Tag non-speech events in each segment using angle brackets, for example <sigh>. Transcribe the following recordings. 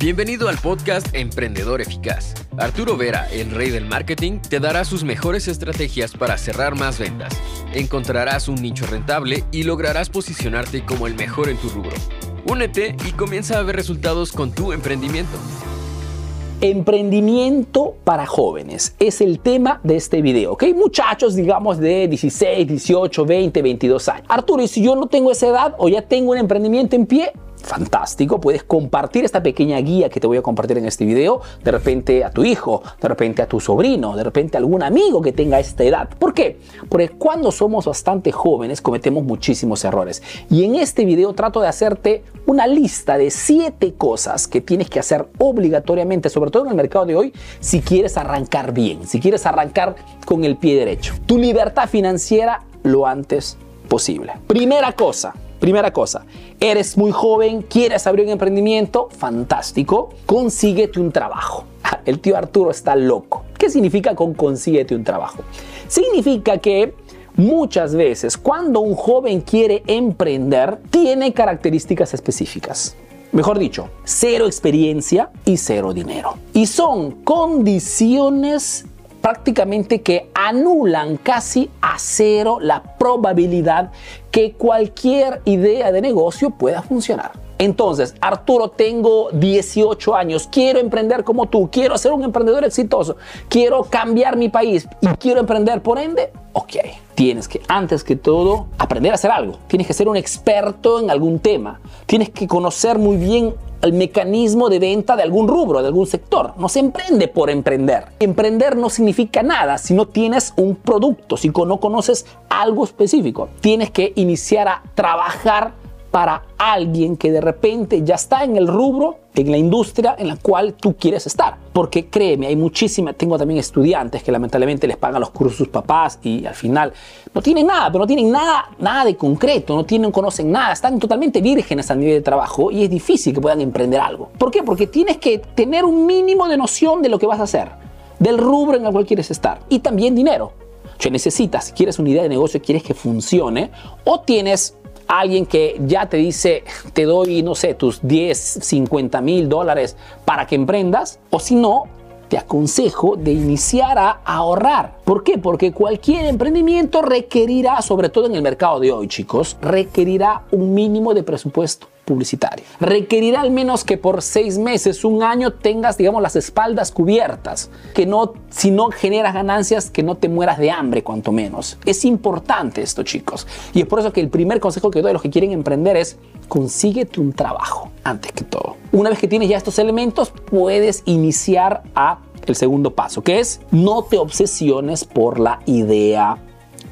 Bienvenido al podcast Emprendedor Eficaz. Arturo Vera, el rey del marketing, te dará sus mejores estrategias para cerrar más ventas. Encontrarás un nicho rentable y lograrás posicionarte como el mejor en tu rubro. Únete y comienza a ver resultados con tu emprendimiento. Emprendimiento para jóvenes es el tema de este video, ¿ok? Muchachos, digamos de 16, 18, 20, 22 años. Arturo, y si yo no tengo esa edad o ya tengo un emprendimiento en pie, fantástico, puedes compartir esta pequeña guía que te voy a compartir en este video, de repente a tu hijo, de repente a tu sobrino, de repente a algún amigo que tenga esta edad. ¿Por qué? Porque cuando somos bastante jóvenes cometemos muchísimos errores. Y en este video trato de hacerte una lista de siete cosas que tienes que hacer obligatoriamente, sobre todo en el mercado de hoy, si quieres arrancar bien, si quieres arrancar con el pie derecho. Tu libertad financiera lo antes posible. Primera cosa, Primera cosa, eres muy joven, quieres abrir un emprendimiento, fantástico, consíguete un trabajo. Ah, el tío Arturo está loco. ¿Qué significa con consíguete un trabajo? Significa que muchas veces cuando un joven quiere emprender, tiene características específicas. Mejor dicho, cero experiencia y cero dinero. Y son condiciones prácticamente que anulan casi a cero la probabilidad que cualquier idea de negocio pueda funcionar. Entonces, Arturo, tengo 18 años, quiero emprender como tú, quiero ser un emprendedor exitoso, quiero cambiar mi país y quiero emprender por ende. Ok, tienes que, antes que todo, aprender a hacer algo. Tienes que ser un experto en algún tema. Tienes que conocer muy bien el mecanismo de venta de algún rubro, de algún sector. No se emprende por emprender. Emprender no significa nada si no tienes un producto, si no conoces algo específico. Tienes que iniciar a trabajar para alguien que de repente ya está en el rubro, en la industria en la cual tú quieres estar. Porque créeme, hay muchísimas, tengo también estudiantes que lamentablemente les pagan los cursos sus papás y al final no tienen nada, pero no tienen nada, nada de concreto, no tienen, conocen nada, están totalmente vírgenes a nivel de trabajo y es difícil que puedan emprender algo. ¿Por qué? Porque tienes que tener un mínimo de noción de lo que vas a hacer, del rubro en el cual quieres estar y también dinero. Si necesitas, si quieres una idea de negocio, quieres que funcione, o tienes alguien que ya te dice, te doy, no sé, tus 10, 50 mil dólares para que emprendas, o si no, te aconsejo de iniciar a ahorrar. ¿Por qué? Porque cualquier emprendimiento requerirá, sobre todo en el mercado de hoy, chicos, requerirá un mínimo de presupuesto publicitario. Requerirá al menos que por seis meses, un año, tengas, digamos, las espaldas cubiertas. Que no, si no generas ganancias, que no te mueras de hambre, cuanto menos. Es importante esto, chicos. Y es por eso que el primer consejo que doy a los que quieren emprender es consíguete un trabajo antes que todo. Una vez que tienes ya estos elementos, puedes iniciar a el segundo paso, que es no te obsesiones por la idea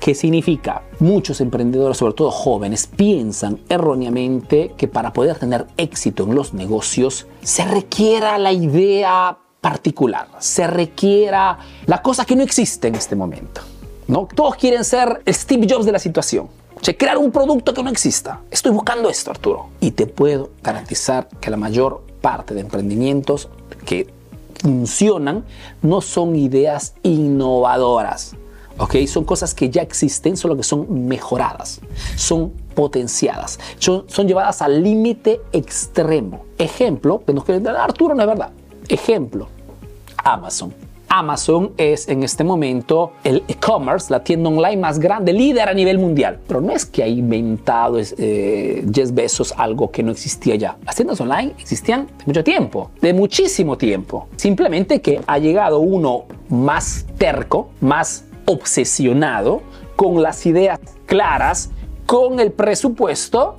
¿Qué significa? Muchos emprendedores, sobre todo jóvenes, piensan erróneamente que para poder tener éxito en los negocios se requiera la idea particular, se requiera la cosa que no existe en este momento. ¿no? Todos quieren ser Steve Jobs de la situación. crear un producto que no exista. Estoy buscando esto, Arturo. Y te puedo garantizar que la mayor parte de emprendimientos que funcionan no son ideas innovadoras son cosas que ya existen, solo que son mejoradas, son potenciadas, son, llevadas al límite extremo. Ejemplo, que nos quieren dar Arturo, no es verdad. Ejemplo, Amazon. Amazon es en este momento el e-commerce, la tienda online más grande, líder a nivel mundial. Pero no es que ha inventado eh, Jeff Bezos algo que no existía ya. Las tiendas online existían de mucho tiempo, de muchísimo tiempo. Simplemente que ha llegado uno más terco, más obsesionado con las ideas claras, con el presupuesto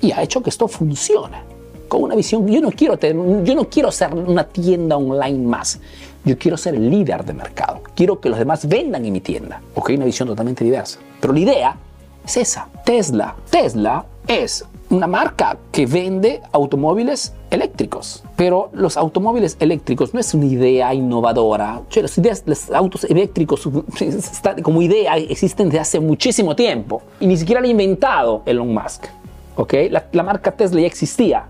y ha hecho que esto funcione. Con una visión, yo no quiero tener, yo no quiero ser una tienda online más. Yo quiero ser el líder de mercado. Quiero que los demás vendan en mi tienda. Ok, una visión totalmente diversa. Pero la idea es esa. Tesla. Tesla es una marca que vende automóviles eléctricos. Pero los automóviles eléctricos no es una idea innovadora. Las ideas, los autos eléctricos <laughs> como idea existen desde hace muchísimo tiempo. Y ni siquiera lo ha inventado Elon Musk. ¿okay? La, la marca Tesla ya existía.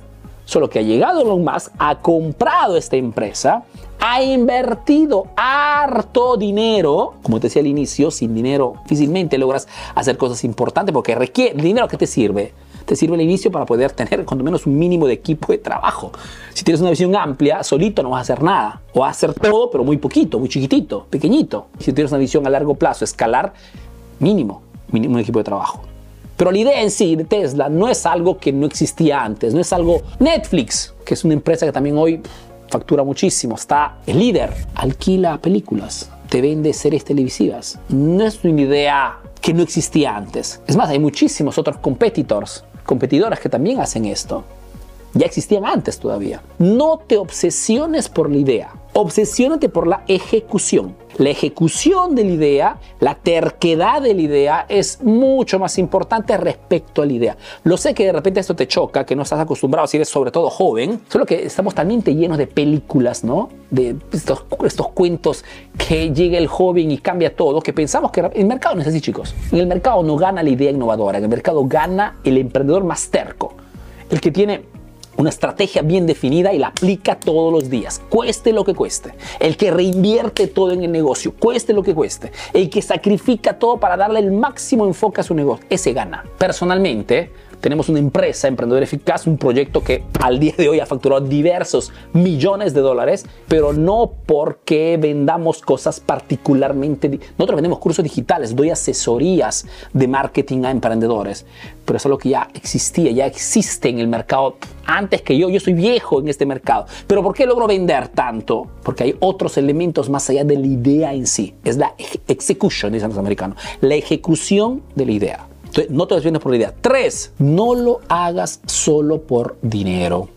Solo que ha llegado Elon Musk, ha comprado esta empresa, ha invertido harto dinero. Como te decía al inicio, sin dinero difícilmente logras hacer cosas importantes porque requiere el dinero que te sirve te sirve el inicio para poder tener cuando menos un mínimo de equipo de trabajo. Si tienes una visión amplia, solito no vas a hacer nada. O vas a hacer todo, pero muy poquito, muy chiquitito, pequeñito. Si tienes una visión a largo plazo, escalar, mínimo, mínimo un equipo de trabajo. Pero la idea en sí de Tesla no es algo que no existía antes, no es algo Netflix, que es una empresa que también hoy factura muchísimo, está el líder, alquila películas, te vende series televisivas. No es una idea que no existía antes. Es más, hay muchísimos otros competitors, competidores que también hacen esto. Ya existían antes todavía. No te obsesiones por la idea, obsesiónate por la ejecución. La ejecución de la idea, la terquedad de la idea es mucho más importante respecto a la idea. Lo sé que de repente esto te choca, que no estás acostumbrado, si eres sobre todo joven, solo que estamos también llenos de películas, ¿no? De estos, estos cuentos que llega el joven y cambia todo, que pensamos que el mercado no es así, chicos. En el mercado no gana la idea innovadora, en el mercado gana el emprendedor más terco, el que tiene una estrategia bien definida y la aplica todos los días, cueste lo que cueste. El que reinvierte todo en el negocio, cueste lo que cueste. El que sacrifica todo para darle el máximo enfoque a su negocio, ese gana. Personalmente, tenemos una empresa, Emprendedor Eficaz, un proyecto que al día de hoy ha facturado diversos millones de dólares, pero no porque vendamos cosas particularmente. Nosotros vendemos cursos digitales, doy asesorías de marketing a emprendedores, pero eso es lo que ya existía, ya existe en el mercado antes que yo. Yo soy viejo en este mercado. Pero ¿por qué logro vender tanto? Porque hay otros elementos más allá de la idea en sí. Es la execution, dicen los americanos, la ejecución de la idea no te desvíes por la idea. Tres, no lo hagas solo por dinero.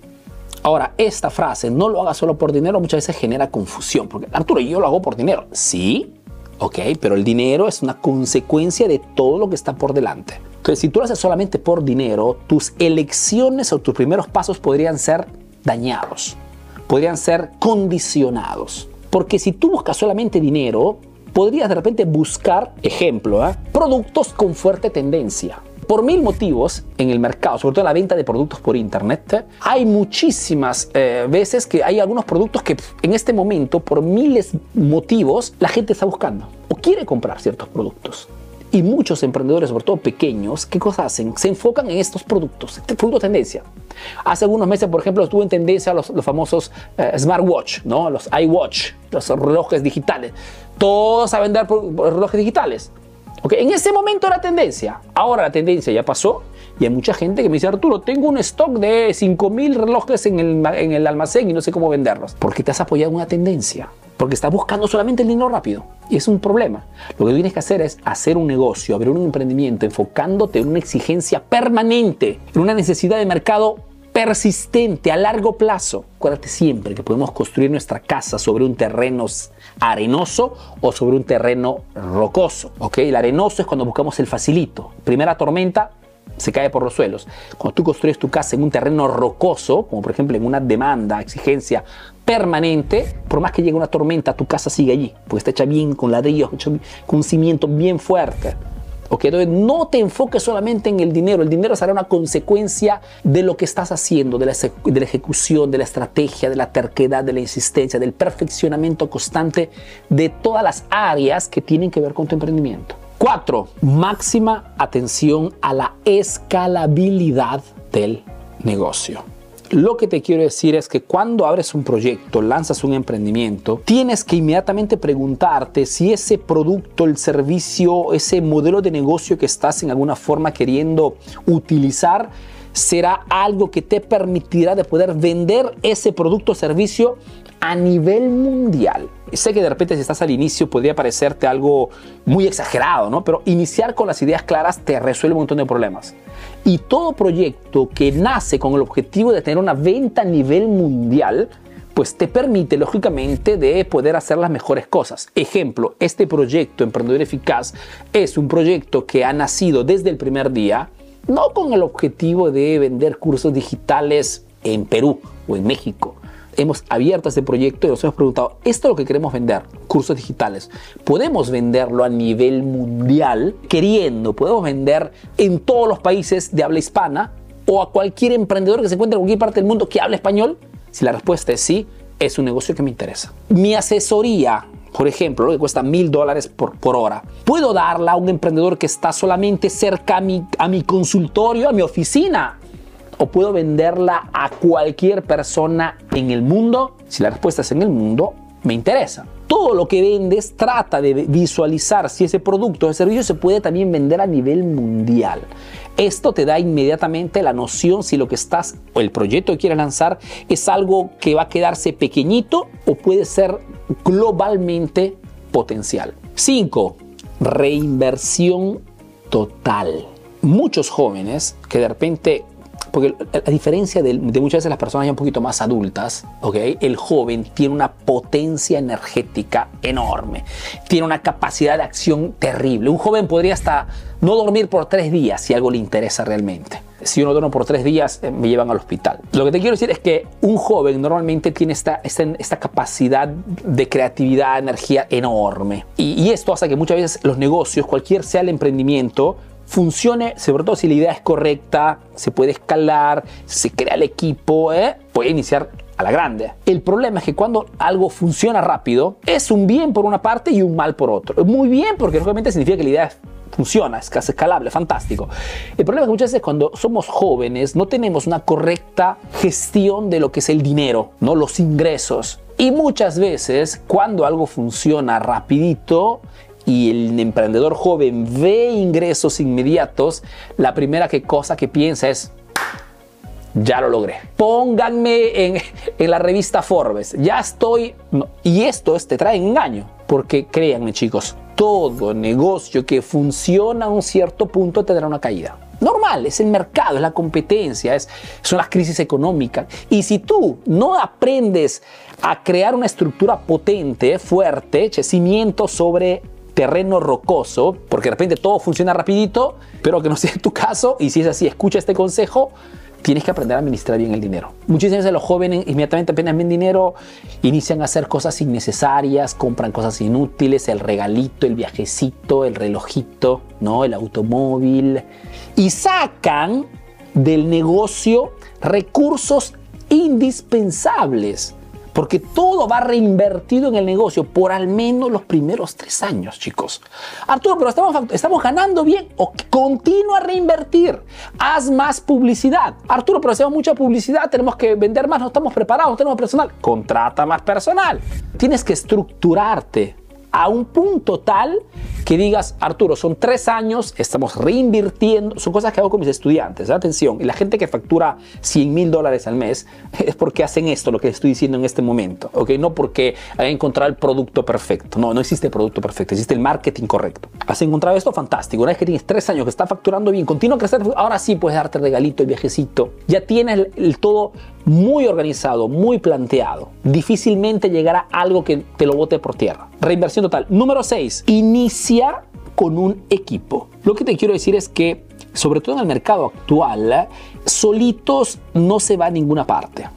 Ahora, esta frase, no lo hagas solo por dinero, muchas veces genera confusión. Porque, Arturo, yo lo hago por dinero. Sí, ok, pero el dinero es una consecuencia de todo lo que está por delante. Entonces, si tú lo haces solamente por dinero, tus elecciones o tus primeros pasos podrían ser dañados, podrían ser condicionados. Porque si tú buscas solamente dinero, podrías de repente buscar, ejemplo, ¿eh? productos con fuerte tendencia. Por mil motivos en el mercado, sobre todo en la venta de productos por internet, hay muchísimas eh, veces que hay algunos productos que en este momento, por miles motivos, la gente está buscando o quiere comprar ciertos productos. Y muchos emprendedores, sobre todo pequeños, ¿qué cosas hacen? Se enfocan en estos productos, este tendencia. Hace algunos meses, por ejemplo, estuvo en tendencia los, los famosos eh, smartwatch, ¿no? los iWatch, los relojes digitales. Todos a vender relojes digitales. Okay. En ese momento era tendencia. Ahora la tendencia ya pasó y hay mucha gente que me dice, Arturo, tengo un stock de 5.000 relojes en el, en el almacén y no sé cómo venderlos. Porque te has apoyado en una tendencia porque estás buscando solamente el dinero rápido. Y es un problema. Lo que tienes que hacer es hacer un negocio, abrir un emprendimiento, enfocándote en una exigencia permanente, en una necesidad de mercado persistente a largo plazo. Acuérdate siempre que podemos construir nuestra casa sobre un terreno arenoso o sobre un terreno rocoso. ¿ok? El arenoso es cuando buscamos el facilito. Primera tormenta, se cae por los suelos. Cuando tú construyes tu casa en un terreno rocoso, como por ejemplo en una demanda, exigencia permanente, por más que llegue una tormenta, tu casa sigue allí, porque está hecha bien con ladrillos, con un cimiento bien fuerte. ¿ok? Entonces no te enfoques solamente en el dinero, el dinero será una consecuencia de lo que estás haciendo, de la, de la ejecución, de la estrategia, de la terquedad, de la insistencia, del perfeccionamiento constante de todas las áreas que tienen que ver con tu emprendimiento. Cuatro, máxima atención a la escalabilidad del negocio. Lo que te quiero decir es que cuando abres un proyecto, lanzas un emprendimiento, tienes que inmediatamente preguntarte si ese producto, el servicio, ese modelo de negocio que estás en alguna forma queriendo utilizar, será algo que te permitirá de poder vender ese producto o servicio a nivel mundial. Sé que de repente si estás al inicio podría parecerte algo muy exagerado, ¿no? Pero iniciar con las ideas claras te resuelve un montón de problemas. Y todo proyecto que nace con el objetivo de tener una venta a nivel mundial, pues te permite lógicamente de poder hacer las mejores cosas. Ejemplo, este proyecto Emprendedor Eficaz es un proyecto que ha nacido desde el primer día, no con el objetivo de vender cursos digitales en Perú o en México, hemos abierto este proyecto y nos hemos preguntado, esto es lo que queremos vender, cursos digitales. ¿Podemos venderlo a nivel mundial? Queriendo, ¿podemos vender en todos los países de habla hispana o a cualquier emprendedor que se encuentre en cualquier parte del mundo que hable español? Si la respuesta es sí, es un negocio que me interesa. Mi asesoría por ejemplo, lo que cuesta mil dólares por, hora, puedo darla a un emprendedor que está solamente cerca a mi consultorio, a mi oficina, o puedo venderla a cualquier persona en el mundo? Si la respuesta es en el mundo, me interesa. Todo lo que vendes trata de visualizar si ese producto o servicio se puede también vender a nivel mundial. Esto te da inmediatamente la noción si lo que estás o el proyecto que quieres lanzar es algo que va a quedarse pequeñito o puede ser globalmente potencial. 5. Reinversión total. Muchos jóvenes que de repente porque a diferencia de, muchas veces las personas ya un poquito más adultas, ¿okay? el joven tiene una potencia energética enorme, tiene una capacidad de acción terrible. Un joven podría hasta no dormir por tres días si algo le interesa realmente. Si uno duerme por tres días, eh, me llevan al hospital. Lo que te quiero decir es que un joven normalmente tiene esta, esta, capacidad de creatividad, energía enorme. Y esto hace que muchas veces los negocios, cualquier sea el emprendimiento, funcione, sobre todo si la idea es correcta, se puede escalar, se crea el equipo, ¿eh? puede iniciar a la grande. El problema es que cuando algo funciona rápido, es un bien por una parte y un mal por otro. Muy bien porque lógicamente significa que la idea funciona, es casi escalable, fantástico. El problema es que muchas veces cuando somos jóvenes no tenemos una correcta gestión de lo que es el dinero, ¿no? los ingresos. Y muchas veces cuando algo funciona rapidito, y el emprendedor joven ve ingresos inmediatos, la primera que cosa que piensa es, ya lo logré. Pónganme en, la revista Forbes, ya estoy... Y esto te trae engaño, porque créanme chicos, todo negocio que funciona a un cierto punto tendrá una caída. Normal, es el mercado, es la competencia, es, son las crisis económicas. Y si tú no aprendes a crear una estructura potente, fuerte, cimiento sobre terreno rocoso, porque de repente todo funciona rapidito, pero que no sea <laughs> tu caso, y si es así, escucha este consejo, tienes que aprender a administrar bien el dinero. Muchísimas veces los jóvenes inmediatamente apenas ven dinero, inician a hacer cosas innecesarias, compran cosas inútiles, el regalito, el viajecito, el relojito, ¿no? el automóvil, y sacan del negocio recursos indispensables porque todo va reinvertido en el negocio por al menos los primeros tres años, chicos. Arturo, pero estamos, ganando bien. O continúa a reinvertir. Haz más publicidad. Arturo, pero hacemos mucha publicidad, tenemos que vender más, no estamos preparados, no tenemos personal. Contrata más personal. Tienes que estructurarte a un punto tal que digas, Arturo, son tres años, estamos reinvirtiendo, son cosas que hago con mis estudiantes, atención, y la gente que factura 100 mil dólares al mes <laughs> es porque hacen esto, lo que estoy diciendo en este momento, ¿ok? No porque hayan encontrado el producto perfecto, no, no existe el producto perfecto, existe el marketing correcto. Has encontrado esto, fantástico, una vez que tienes tres años que está facturando bien, continúa a crecer, ahora sí puedes darte el regalito, el viajecito, ya tienes el todo muy organizado, muy planteado, difícilmente llegará algo que te lo bote por tierra. Reinversión total. Número 6. Inicia con un equipo. Lo que te quiero decir es que, sobre todo en el mercado actual, solitos no se va a ninguna parte.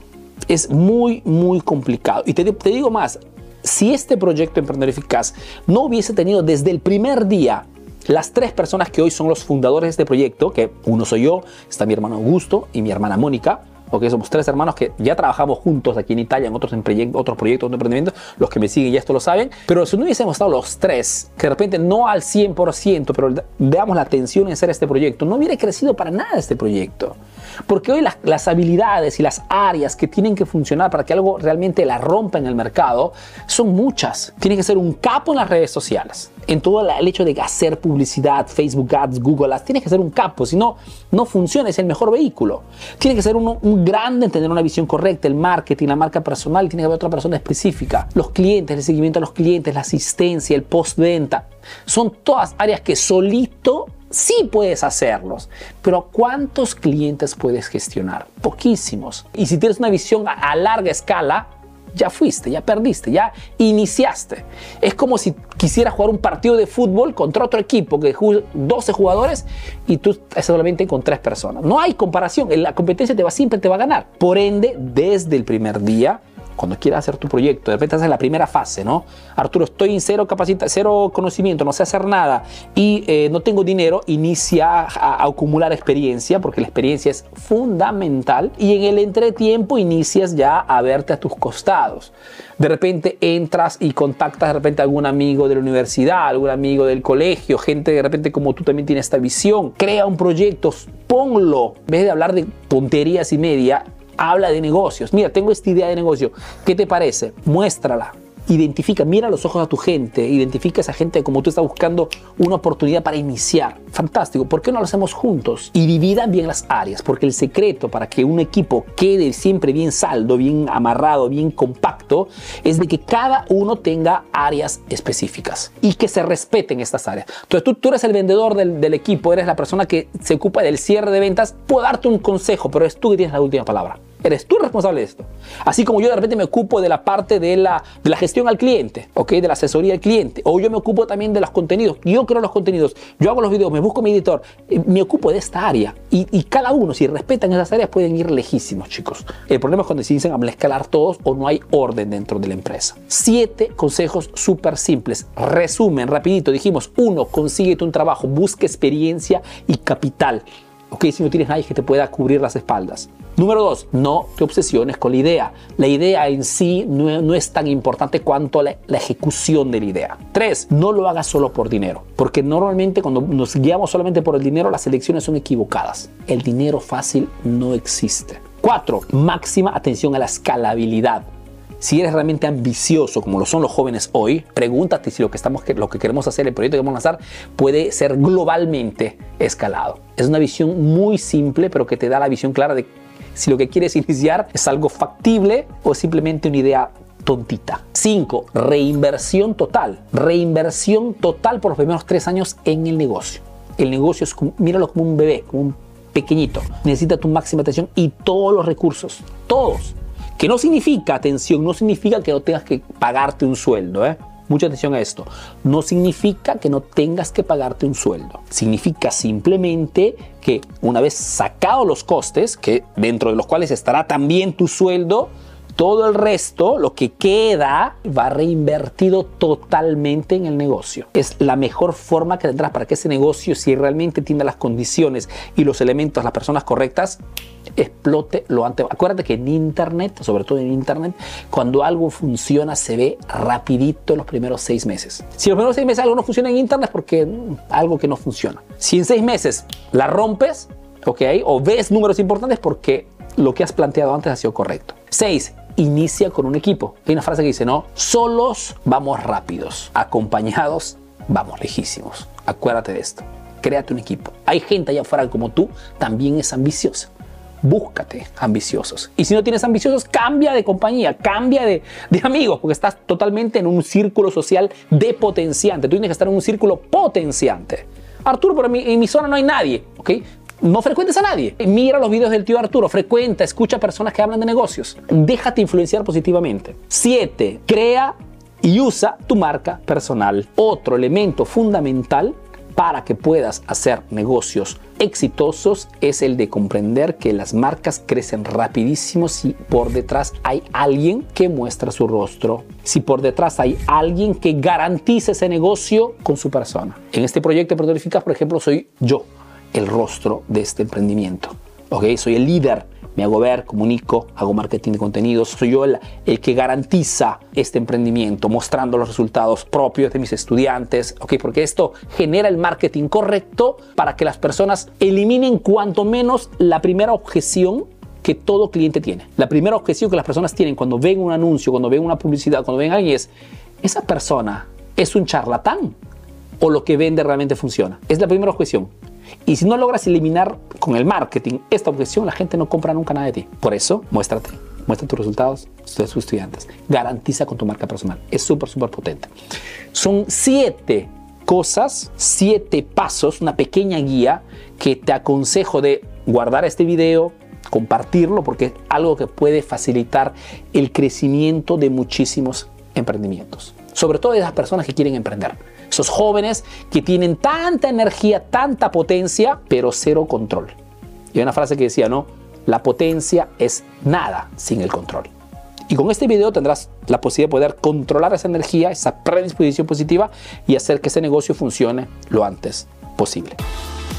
Es muy, muy complicado. Y te, digo más, si este proyecto Emprendedor Eficaz no hubiese tenido desde el primer día las tres personas que hoy son los fundadores de este proyecto, que uno soy yo, está mi hermano Augusto y mi hermana Mónica, porque somos tres hermanos que ya trabajamos juntos aquí en Italia en otros, otros proyectos, otros emprendimientos, los que me siguen ya esto lo saben, pero si no hubiésemos estado los tres, que de repente no al 100%, pero veamos la atención en hacer este proyecto, no hubiera crecido para nada este proyecto. Porque hoy las, las, habilidades y las áreas que tienen que funcionar para que algo realmente la rompa en el mercado son muchas. Tiene que ser un capo en las redes sociales. En todo el hecho de hacer publicidad, Facebook Ads, Google Ads, tiene que ser un capo. Si no, no funciona, es el mejor vehículo. Tiene que ser uno, un grande en tener una visión correcta, el marketing, la marca personal, tiene que haber otra persona específica. Los clientes, el seguimiento a los clientes, la asistencia, el postventa. Son todas áreas que solito sí puedes hacerlos, pero ¿cuántos clientes puedes gestionar? Poquísimos. Y si tienes una visión a larga escala, ya fuiste, ya perdiste, ya iniciaste. Es como si quisieras jugar un partido de fútbol contra otro equipo que 12 jugadores y tú solamente con 3 personas. No hay comparación, la competencia te va siempre te va a ganar. Por ende, desde el primer día cuando quieras hacer tu proyecto, de repente en la primera fase, ¿no? Arturo, estoy en cero capacita, cero conocimiento, no sé hacer nada y eh, no tengo dinero, inicia a, a, acumular experiencia, porque la experiencia es fundamental, y en el entretiempo inicias ya a verte a tus costados. De repente entras y contactas de repente a algún amigo de la universidad, algún amigo del colegio, gente de repente como tú también tiene esta visión. Crea un proyecto, ponlo, en vez de hablar de tonterías y media, habla de negocios. Mira, tengo esta idea de negocio. ¿Qué te parece? Muéstrala. Identifica, mira los ojos a tu gente, identifica a esa gente como tú estás buscando una oportunidad para iniciar. Fantástico, ¿por qué no lo hacemos juntos? Y dividan bien las áreas, porque el secreto para que un equipo quede siempre bien saldo, bien amarrado, bien compacto, es de que cada uno tenga áreas específicas y que se respeten estas áreas. Entonces tú, tú eres el vendedor del, del equipo, eres la persona que se ocupa del cierre de ventas, puedo darte un consejo, pero es tú que tienes la última palabra. Eres tú responsable de esto. Así como yo de repente me ocupo de la parte de la, de la gestión al cliente, ¿ok? De la asesoría al cliente. O yo me ocupo también de los contenidos. Yo creo los contenidos. Yo hago los videos, me busco mi editor. Eh, me ocupo de esta área. Y, cada uno, si respetan esas áreas, pueden ir lejísimos, chicos. El problema es cuando se dicen a escalar todos o no hay orden dentro de la empresa. Siete consejos súper simples. Resumen, rapidito. Dijimos, uno, consíguete un trabajo. Busca experiencia y capital. ¿Ok? Si no tienes nadie que te pueda cubrir las espaldas. Número dos, no te obsesiones con la idea. La idea en sí no, no es tan importante cuanto la, la, ejecución de la idea. Tres, no lo hagas solo por dinero, porque normalmente cuando nos guiamos solamente por el dinero, las elecciones son equivocadas. El dinero fácil no existe. Cuatro, máxima atención a la escalabilidad. Si eres realmente ambicioso, como lo son los jóvenes hoy, pregúntate si lo que, estamos, lo que queremos hacer, el proyecto que vamos a lanzar, puede ser globalmente escalado. Es una visión muy simple, pero que te da la visión clara de si lo que quieres <laughs> iniciar es algo factible o simplemente una idea tontita. 5. Reinversión total. Reinversión total por los primeros tres años en el negocio. El negocio es, como, míralo como un bebé, como un pequeñito. Necesita tu máxima atención y todos los recursos. Todos. Que no significa, atención, no significa que no tengas que pagarte un sueldo, ¿eh? Mucha atención a esto. No significa que no tengas que pagarte un sueldo. Significa simplemente que una vez sacados los costes, que dentro de los cuales estará también tu sueldo, todo el resto, lo que queda, va reinvertido totalmente en el negocio. Es la mejor forma que tendrás para que ese negocio, si realmente tiene las condiciones y los elementos, las personas correctas, explote lo antes. Acuérdate que en Internet, sobre todo en Internet, cuando algo funciona se ve rapidito en los primeros seis meses. Si los primeros seis meses algo no funciona en Internet es porque mm, algo que no funciona. Si en seis meses la rompes, ok, o ves números importantes porque lo que has planteado antes ha sido correcto. Seis, inicia con un equipo. Hay una frase que dice, no, solos vamos rápidos, acompañados vamos lejísimos. Acuérdate de esto. Créate un equipo. Hay gente allá afuera como tú, también es ambiciosa. Búscate ambiciosos. Y si no tienes ambiciosos, cambia de compañía, cambia de, de amigos, porque estás totalmente en un círculo social de potenciante. Tú tienes que estar en un círculo potenciante. Arturo, pero mi, en mi zona no hay nadie, ¿ok? No frecuentes a nadie. Mira los videos del tío Arturo, frecuenta, escucha personas que hablan de negocios. Déjate influenciar positivamente. 7. Crea y usa tu marca personal. Otro elemento fundamental para que puedas hacer negocios exitosos es el de comprender que las marcas crecen rapidísimo si por detrás hay alguien que muestra su rostro, si por detrás hay alguien que garantiza ese negocio con su persona. En este proyecto de por ejemplo, soy yo el rostro de este emprendimiento. ¿ok? Soy el líder, me hago ver, comunico, hago marketing de contenidos, soy yo el, el, que garantiza este emprendimiento, mostrando los resultados propios de mis estudiantes, ¿ok? Porque esto genera el marketing correcto para que las personas eliminen cuanto menos la primera objeción que todo cliente tiene. La primera objeción que las personas tienen cuando ven un anuncio, cuando ven una publicidad, cuando ven a alguien es, esa persona es un charlatán o lo que vende realmente funciona. Es la primera objeción. Y si no logras eliminar con el marketing esta objeción, la gente no compra nunca nada de ti. Por eso, muéstrate. Muestra tus resultados de tus estudiantes. Garantiza con tu marca personal. Es súper, súper potente. Son siete cosas, siete pasos, una pequeña guía que te aconsejo de guardar este video, compartirlo, porque es algo que puede facilitar el crecimiento de muchísimos emprendimientos. Sobre todo de las personas que quieren emprender esos jóvenes que tienen tanta energía, tanta potencia, pero cero control. Y hay una frase que decía, ¿no? La potencia es nada sin el control. Y con este video tendrás la posibilidad de poder controlar esa energía, esa predisposición positiva y hacer que ese negocio funcione lo antes posible.